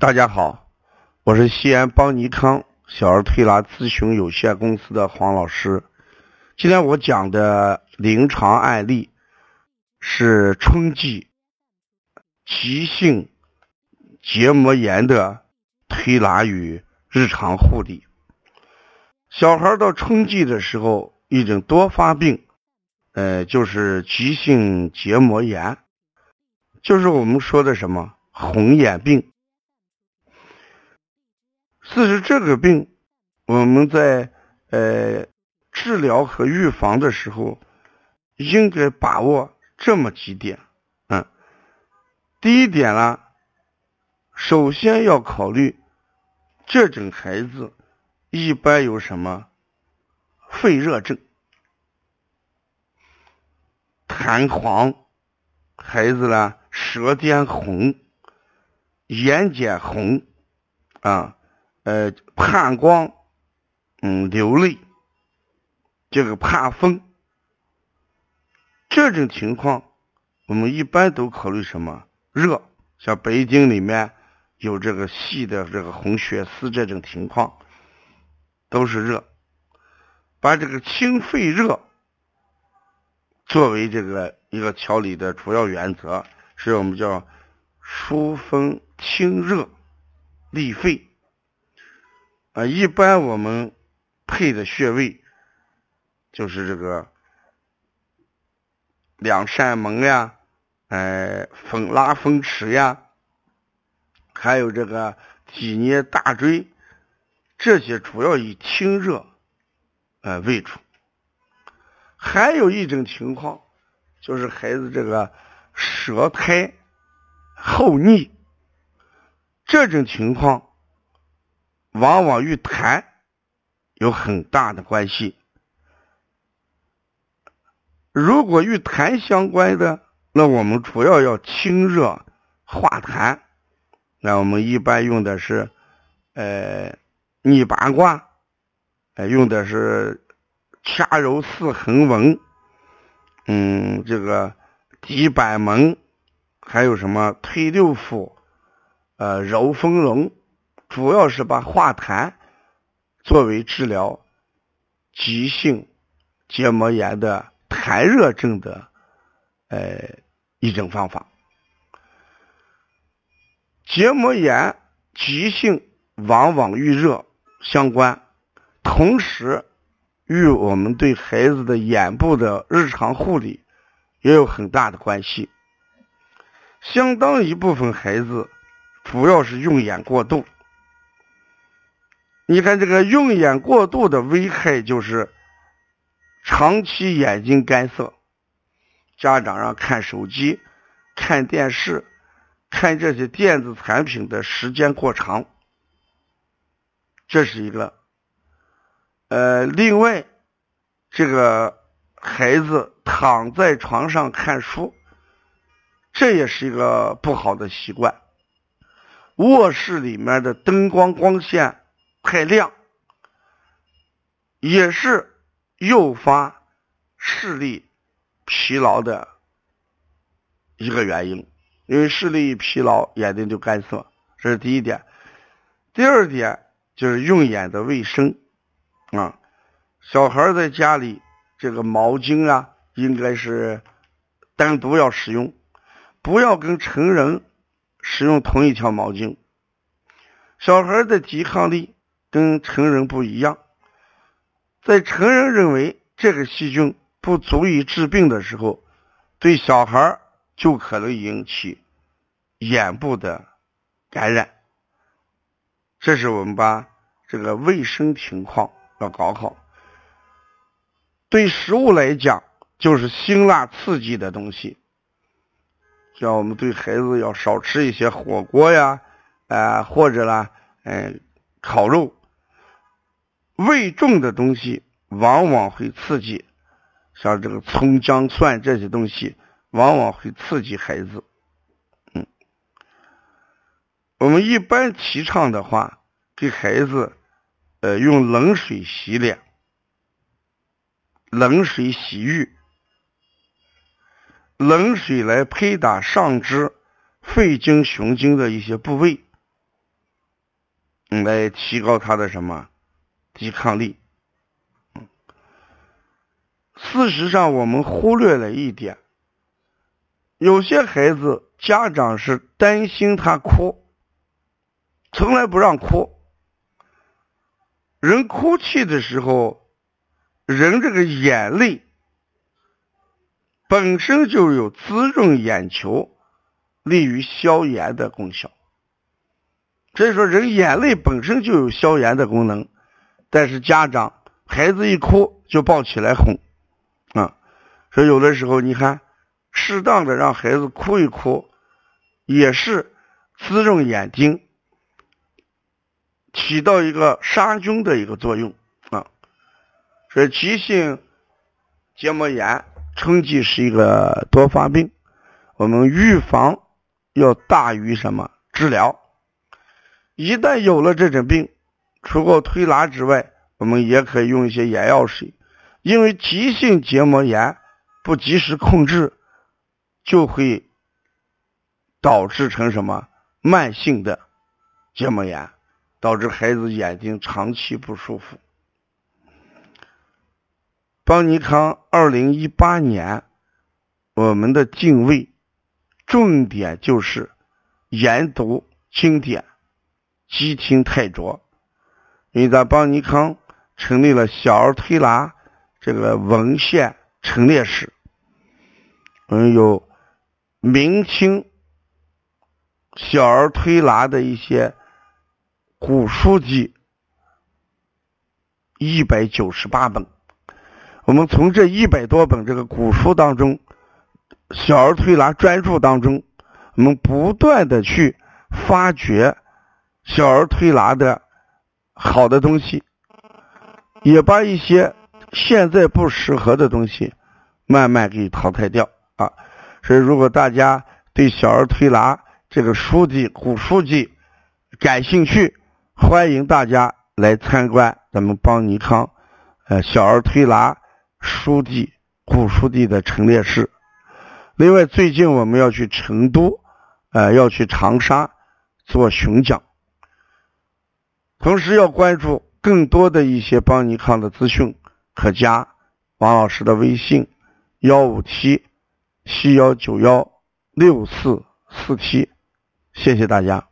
大家好，我是西安邦尼康小儿推拿咨询有限公司的黄老师。今天我讲的临床案例是春季急性结膜炎的推拿与日常护理。小孩到春季的时候，一种多发病，呃，就是急性结膜炎，就是我们说的什么红眼病。其实这个病，我们在呃治疗和预防的时候，应该把握这么几点。嗯，第一点呢，首先要考虑这种孩子。一般有什么肺热症、痰黄，孩子呢舌尖红、眼睑红啊，呃怕光，嗯流泪，这个怕风，这种情况我们一般都考虑什么热？像北京里面有这个细的这个红血丝这种情况。都是热，把这个清肺热作为这个一个调理的主要原则，是我们叫疏风清热利肺啊。一般我们配的穴位就是这个两扇门呀，哎，风拉风池呀，还有这个脊捏大椎。这些主要以清热，呃为主。还有一种情况，就是孩子这个舌苔厚腻，这种情况往往与痰有很大的关系。如果与痰相关的，那我们主要要清热化痰。那我们一般用的是，呃。逆八卦，哎，用的是掐揉四横纹，嗯，这个抵板门，还有什么推六腑，呃，揉丰隆，主要是把化痰作为治疗急性结膜炎的痰热症的，呃，一种方法。结膜炎急性往往与热。相关，同时与我们对孩子的眼部的日常护理也有很大的关系。相当一部分孩子主要是用眼过度。你看这个用眼过度的危害就是长期眼睛干涩，家长让看手机、看电视、看这些电子产品的时间过长。这是一个，呃，另外，这个孩子躺在床上看书，这也是一个不好的习惯。卧室里面的灯光光线太亮，也是诱发视力疲劳的一个原因。因为视力一疲劳，眼睛就干涩，这是第一点。第二点。就是用眼的卫生啊，小孩在家里这个毛巾啊，应该是单独要使用，不要跟成人使用同一条毛巾。小孩的抵抗力跟成人不一样，在成人认为这个细菌不足以治病的时候，对小孩就可能引起眼部的感染。这是我们把这个卫生情况要搞好。对食物来讲，就是辛辣刺激的东西，像我们对孩子要少吃一些火锅呀，啊或者呢，嗯，烤肉。味重的东西往往会刺激，像这个葱姜蒜这些东西，往往会刺激孩子。嗯我们一般提倡的话，给孩子，呃，用冷水洗脸，冷水洗浴，冷水来拍打上肢肺经、胸经的一些部位，来提高他的什么抵抗力。事实上，我们忽略了一点，有些孩子家长是担心他哭，从来不让哭。人哭泣的时候，人这个眼泪本身就有滋润眼球、利于消炎的功效。所以说，人眼泪本身就有消炎的功能，但是家长孩子一哭就抱起来哄。啊，所以有的时候你看，适当的让孩子哭一哭，也是滋润眼睛，起到一个杀菌的一个作用啊。所以急性结膜炎春季是一个多发病，我们预防要大于什么治疗。一旦有了这种病，除过推拿之外，我们也可以用一些眼药水。因为急性结膜炎不及时控制，就会导致成什么慢性的结膜炎，导致孩子眼睛长期不舒服。邦尼康二零一八年，我们的定位重点就是研读经典，积听太拙。因为在邦尼康成立了小儿推拿。这个文献陈列室，嗯，有明清小儿推拿的一些古书籍一百九十八本。我们从这一百多本这个古书当中，小儿推拿专著当中，我们不断的去发掘小儿推拿的好的东西，也把一些。现在不适合的东西，慢慢给淘汰掉啊！所以，如果大家对小儿推拿这个书籍、古书籍感兴趣，欢迎大家来参观咱们邦尼康呃小儿推拿书籍、古书籍的陈列室。另外，最近我们要去成都，呃，要去长沙做巡讲，同时要关注更多的一些邦尼康的资讯。可加王老师的微信：幺五七七幺九幺六四四七，谢谢大家。